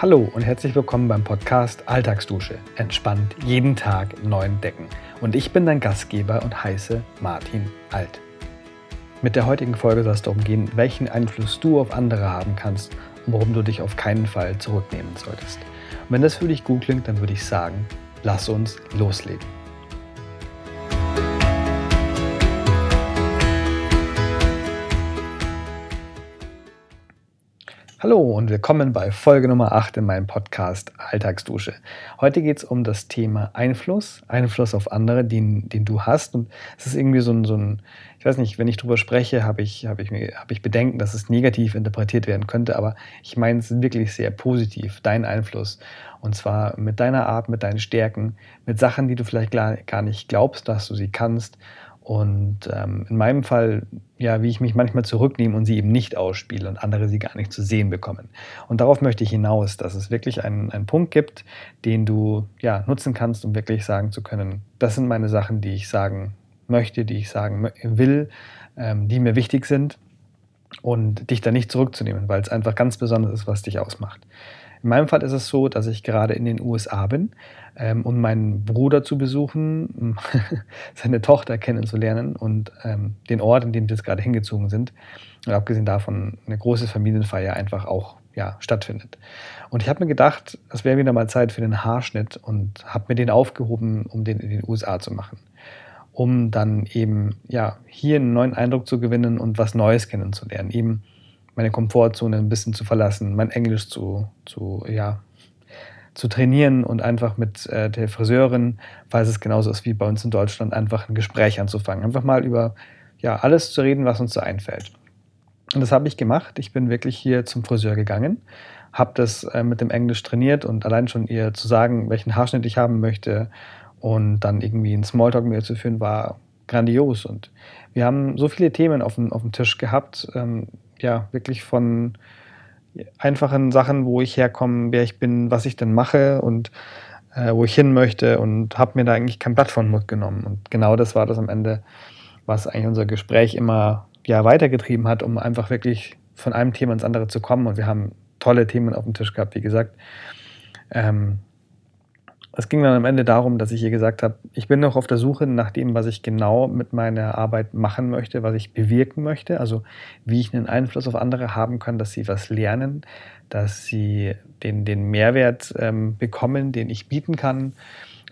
Hallo und herzlich willkommen beim Podcast Alltagsdusche. Entspannt jeden Tag neu entdecken. Und ich bin dein Gastgeber und heiße Martin Alt. Mit der heutigen Folge soll es darum gehen, welchen Einfluss du auf andere haben kannst und warum du dich auf keinen Fall zurücknehmen solltest. Und wenn das für dich gut klingt, dann würde ich sagen, lass uns loslegen. Hallo und willkommen bei Folge Nummer 8 in meinem Podcast Alltagsdusche. Heute geht es um das Thema Einfluss, Einfluss auf andere, den, den du hast. Und es ist irgendwie so ein, so ein, ich weiß nicht, wenn ich drüber spreche, habe ich, hab ich, hab ich Bedenken, dass es negativ interpretiert werden könnte, aber ich meine es wirklich sehr positiv, dein Einfluss. Und zwar mit deiner Art, mit deinen Stärken, mit Sachen, die du vielleicht gar nicht glaubst, dass du sie kannst und ähm, in meinem Fall, ja, wie ich mich manchmal zurücknehme und sie eben nicht ausspiele und andere sie gar nicht zu sehen bekommen. Und darauf möchte ich hinaus, dass es wirklich einen, einen Punkt gibt, den du ja, nutzen kannst, um wirklich sagen zu können, das sind meine Sachen, die ich sagen möchte, die ich sagen will, ähm, die mir wichtig sind und dich da nicht zurückzunehmen, weil es einfach ganz besonders ist, was dich ausmacht. In meinem Fall ist es so, dass ich gerade in den USA bin, ähm, um meinen Bruder zu besuchen, seine Tochter kennenzulernen und ähm, den Ort, in dem wir jetzt gerade hingezogen sind. Und abgesehen davon eine große Familienfeier einfach auch ja, stattfindet. Und ich habe mir gedacht, es wäre wieder mal Zeit für den Haarschnitt und habe mir den aufgehoben, um den in den USA zu machen. Um dann eben ja, hier einen neuen Eindruck zu gewinnen und was Neues kennenzulernen. Eben meine Komfortzone ein bisschen zu verlassen, mein Englisch zu, zu, ja, zu trainieren und einfach mit äh, der Friseurin, falls es genauso ist wie bei uns in Deutschland, einfach ein Gespräch anzufangen. Einfach mal über ja, alles zu reden, was uns so einfällt. Und das habe ich gemacht. Ich bin wirklich hier zum Friseur gegangen, habe das äh, mit dem Englisch trainiert und allein schon ihr zu sagen, welchen Haarschnitt ich haben möchte und dann irgendwie einen Smalltalk mit ihr zu führen, war grandios. Und wir haben so viele Themen auf dem, auf dem Tisch gehabt. Ähm, ja, wirklich von einfachen Sachen, wo ich herkomme, wer ich bin, was ich denn mache und äh, wo ich hin möchte und habe mir da eigentlich kein Blatt von Mund genommen. Und genau das war das am Ende, was eigentlich unser Gespräch immer ja, weitergetrieben hat, um einfach wirklich von einem Thema ins andere zu kommen. Und wir haben tolle Themen auf dem Tisch gehabt, wie gesagt. Ähm, es ging dann am Ende darum, dass ich ihr gesagt habe, ich bin noch auf der Suche nach dem, was ich genau mit meiner Arbeit machen möchte, was ich bewirken möchte, also wie ich einen Einfluss auf andere haben kann, dass sie was lernen, dass sie den, den Mehrwert ähm, bekommen, den ich bieten kann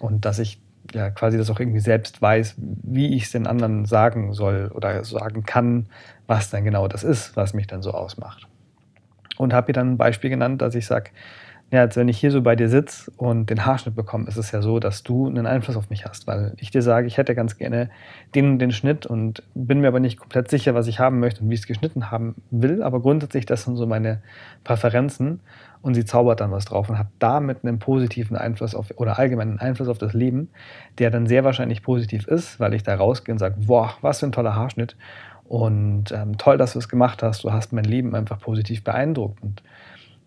und dass ich ja quasi das auch irgendwie selbst weiß, wie ich es den anderen sagen soll oder sagen kann, was dann genau das ist, was mich dann so ausmacht. Und habe ihr dann ein Beispiel genannt, dass ich sage, ja, als wenn ich hier so bei dir sitze und den Haarschnitt bekomme, ist es ja so, dass du einen Einfluss auf mich hast, weil ich dir sage, ich hätte ganz gerne den und den Schnitt und bin mir aber nicht komplett sicher, was ich haben möchte und wie ich es geschnitten haben will. Aber grundsätzlich, das sind so meine Präferenzen und sie zaubert dann was drauf und hat damit einen positiven Einfluss auf oder allgemeinen Einfluss auf das Leben, der dann sehr wahrscheinlich positiv ist, weil ich da rausgehe und sage, boah, was für ein toller Haarschnitt und ähm, toll, dass du es gemacht hast. Du hast mein Leben einfach positiv beeindruckt und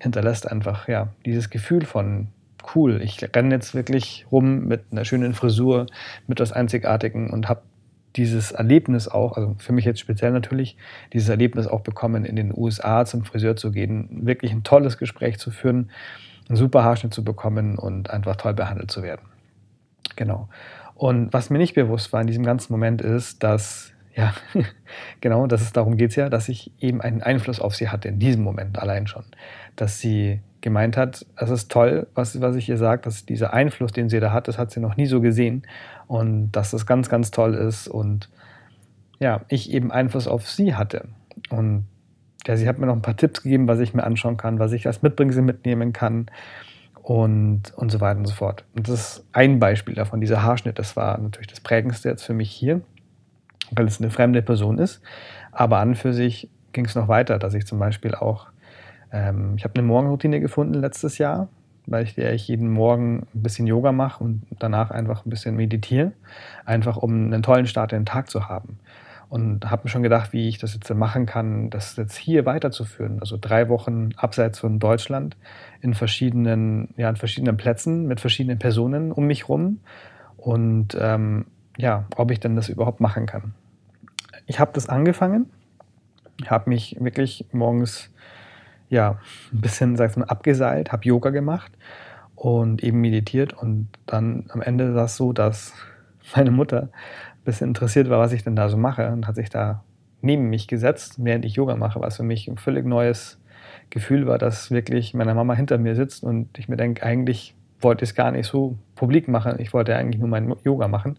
hinterlässt einfach ja dieses Gefühl von cool. Ich renne jetzt wirklich rum mit einer schönen Frisur, mit was Einzigartigen und habe dieses Erlebnis auch, also für mich jetzt speziell natürlich, dieses Erlebnis auch bekommen, in den USA zum Friseur zu gehen, wirklich ein tolles Gespräch zu führen, einen super Haarschnitt zu bekommen und einfach toll behandelt zu werden. Genau. Und was mir nicht bewusst war in diesem ganzen Moment ist, dass ja, genau, dass es darum geht ja, dass ich eben einen Einfluss auf sie hatte in diesem Moment allein schon. Dass sie gemeint hat, es ist toll, was, was ich ihr sage, dass dieser Einfluss, den sie da hat, das hat sie noch nie so gesehen und dass das ganz, ganz toll ist und ja, ich eben Einfluss auf sie hatte. Und ja, sie hat mir noch ein paar Tipps gegeben, was ich mir anschauen kann, was ich als Mitbringsel mitnehmen kann und, und so weiter und so fort. Und das ist ein Beispiel davon, dieser Haarschnitt, das war natürlich das Prägendste jetzt für mich hier weil es eine fremde Person ist. Aber an für sich ging es noch weiter, dass ich zum Beispiel auch, ähm, ich habe eine Morgenroutine gefunden letztes Jahr, weil ich, der ich jeden Morgen ein bisschen Yoga mache und danach einfach ein bisschen meditiere, einfach um einen tollen Start in den Tag zu haben. Und habe mir schon gedacht, wie ich das jetzt machen kann, das jetzt hier weiterzuführen. Also drei Wochen abseits von Deutschland in verschiedenen, ja, in verschiedenen Plätzen mit verschiedenen Personen um mich rum. Und ähm, ja, ob ich denn das überhaupt machen kann ich habe das angefangen, Ich habe mich wirklich morgens ja, ein bisschen, sag ich mal, abgeseilt, habe Yoga gemacht und eben meditiert. Und dann am Ende war es so, dass meine Mutter ein bisschen interessiert war, was ich denn da so mache und hat sich da neben mich gesetzt, während ich Yoga mache, was für mich ein völlig neues Gefühl war, dass wirklich meine Mama hinter mir sitzt und ich mir denke, eigentlich wollte ich es gar nicht so publik machen, ich wollte eigentlich nur mein Yoga machen.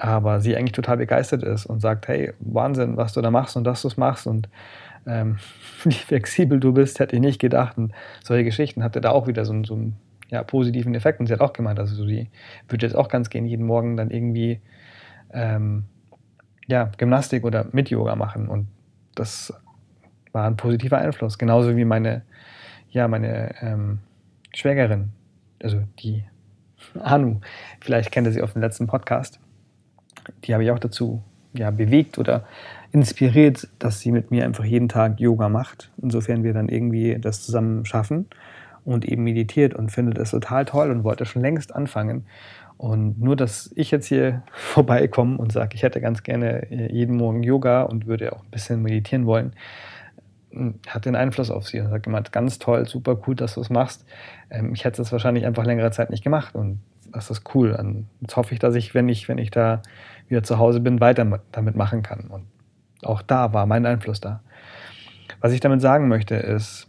Aber sie eigentlich total begeistert ist und sagt, hey, Wahnsinn, was du da machst und dass du es machst und ähm, wie flexibel du bist, hätte ich nicht gedacht. Und solche Geschichten hatte da auch wieder so, so einen ja, positiven Effekt. Und sie hat auch gemeint, also sie würde jetzt auch ganz gerne jeden Morgen dann irgendwie ähm, ja, Gymnastik oder mit Yoga machen. Und das war ein positiver Einfluss. Genauso wie meine, ja, meine ähm, Schwägerin, also die Anu, vielleicht kennt ihr sie auf dem letzten Podcast. Die habe ich auch dazu ja, bewegt oder inspiriert, dass sie mit mir einfach jeden Tag Yoga macht. Insofern wir dann irgendwie das zusammen schaffen und eben meditiert und findet es total toll und wollte schon längst anfangen. Und nur, dass ich jetzt hier vorbeikomme und sage, ich hätte ganz gerne äh, jeden Morgen Yoga und würde auch ein bisschen meditieren wollen, hat den Einfluss auf sie und hat gemeint, ganz toll, super cool, dass du es machst. Ähm, ich hätte es wahrscheinlich einfach längere Zeit nicht gemacht und das ist cool. Und jetzt hoffe ich, dass ich, wenn ich, wenn ich da wieder zu Hause bin, weiter damit machen kann. Und auch da war mein Einfluss da. Was ich damit sagen möchte, ist,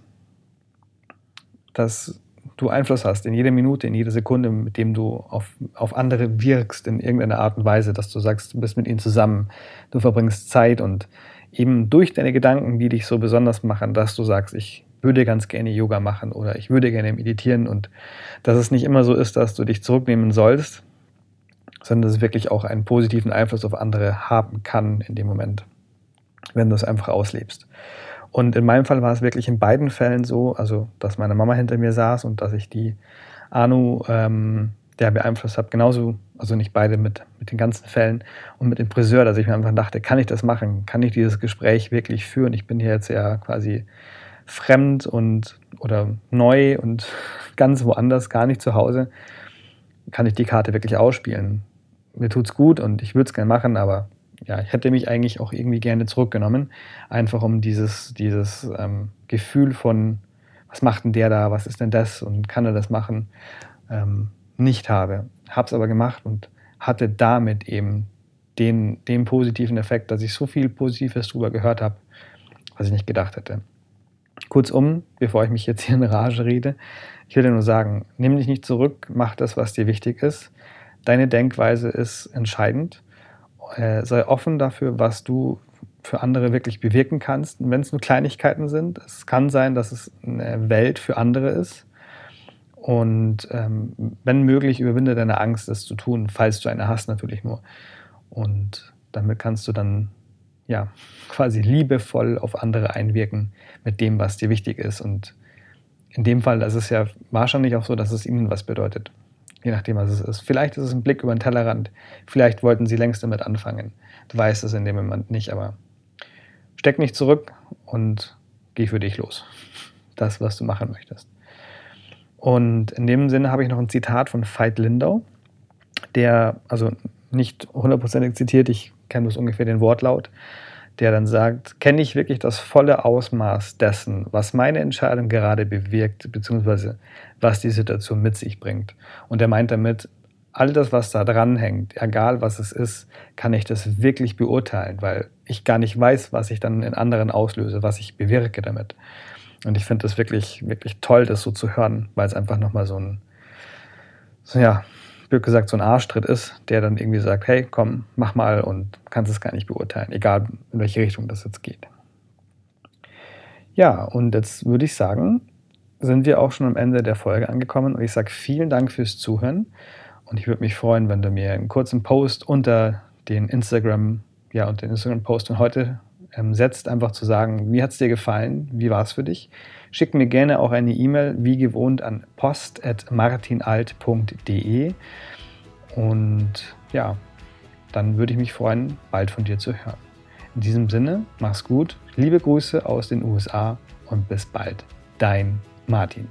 dass du Einfluss hast in jeder Minute, in jeder Sekunde, mit dem du auf, auf andere wirkst in irgendeiner Art und Weise, dass du sagst, du bist mit ihnen zusammen, du verbringst Zeit und eben durch deine Gedanken, die dich so besonders machen, dass du sagst, ich würde ganz gerne Yoga machen oder ich würde gerne meditieren und dass es nicht immer so ist, dass du dich zurücknehmen sollst, sondern dass es wirklich auch einen positiven Einfluss auf andere haben kann in dem Moment, wenn du es einfach auslebst. Und in meinem Fall war es wirklich in beiden Fällen so, also dass meine Mama hinter mir saß und dass ich die Anu ähm, der beeinflusst habe, genauso, also nicht beide mit, mit den ganzen Fällen und mit dem Friseur, dass ich mir einfach dachte, kann ich das machen? Kann ich dieses Gespräch wirklich führen? Ich bin hier jetzt ja quasi fremd und oder neu und ganz woanders, gar nicht zu Hause. Kann ich die Karte wirklich ausspielen? Mir tut's gut und ich würde es gerne machen, aber ja, ich hätte mich eigentlich auch irgendwie gerne zurückgenommen, einfach um dieses, dieses ähm, Gefühl von, was macht denn der da, was ist denn das und kann er das machen, ähm, nicht habe. Es aber gemacht und hatte damit eben den, den positiven Effekt, dass ich so viel Positives darüber gehört habe, was ich nicht gedacht hätte. Kurzum, bevor ich mich jetzt hier in Rage rede, ich will dir nur sagen, nimm dich nicht zurück, mach das, was dir wichtig ist. Deine Denkweise ist entscheidend äh, sei offen dafür, was du für andere wirklich bewirken kannst. Wenn es nur Kleinigkeiten sind, es kann sein, dass es eine Welt für andere ist. Und ähm, wenn möglich, überwinde deine Angst, das zu tun, falls du eine hast, natürlich nur. Und damit kannst du dann ja quasi liebevoll auf andere einwirken mit dem, was dir wichtig ist. Und in dem Fall, das ist ja wahrscheinlich auch so, dass es ihnen was bedeutet je nachdem, was es ist. Vielleicht ist es ein Blick über den Tellerrand. Vielleicht wollten sie längst damit anfangen. Du weißt es in dem Moment nicht, aber steck nicht zurück und geh für dich los. Das, was du machen möchtest. Und in dem Sinne habe ich noch ein Zitat von Veit Lindau, der, also nicht hundertprozentig zitiert, ich kenne bloß ungefähr den Wortlaut, der dann sagt, kenne ich wirklich das volle Ausmaß dessen, was meine Entscheidung gerade bewirkt, beziehungsweise was die Situation mit sich bringt. Und er meint damit, all das, was da dran hängt, egal was es ist, kann ich das wirklich beurteilen, weil ich gar nicht weiß, was ich dann in anderen auslöse, was ich bewirke damit. Und ich finde das wirklich, wirklich toll, das so zu hören, weil es einfach nochmal so ein, so, ja, blöd gesagt, so ein Arschtritt ist, der dann irgendwie sagt, hey, komm, mach mal und kannst es gar nicht beurteilen, egal in welche Richtung das jetzt geht. Ja, und jetzt würde ich sagen, sind wir auch schon am Ende der Folge angekommen und ich sage vielen Dank fürs Zuhören und ich würde mich freuen, wenn du mir einen kurzen Post unter den Instagram, ja, unter den Instagram-Post von heute ähm, setzt, einfach zu sagen, wie hat es dir gefallen, wie war es für dich. Schick mir gerne auch eine E-Mail, wie gewohnt, an post.martinalt.de. Und ja, dann würde ich mich freuen, bald von dir zu hören. In diesem Sinne, mach's gut, liebe Grüße aus den USA und bis bald. Dein Martin.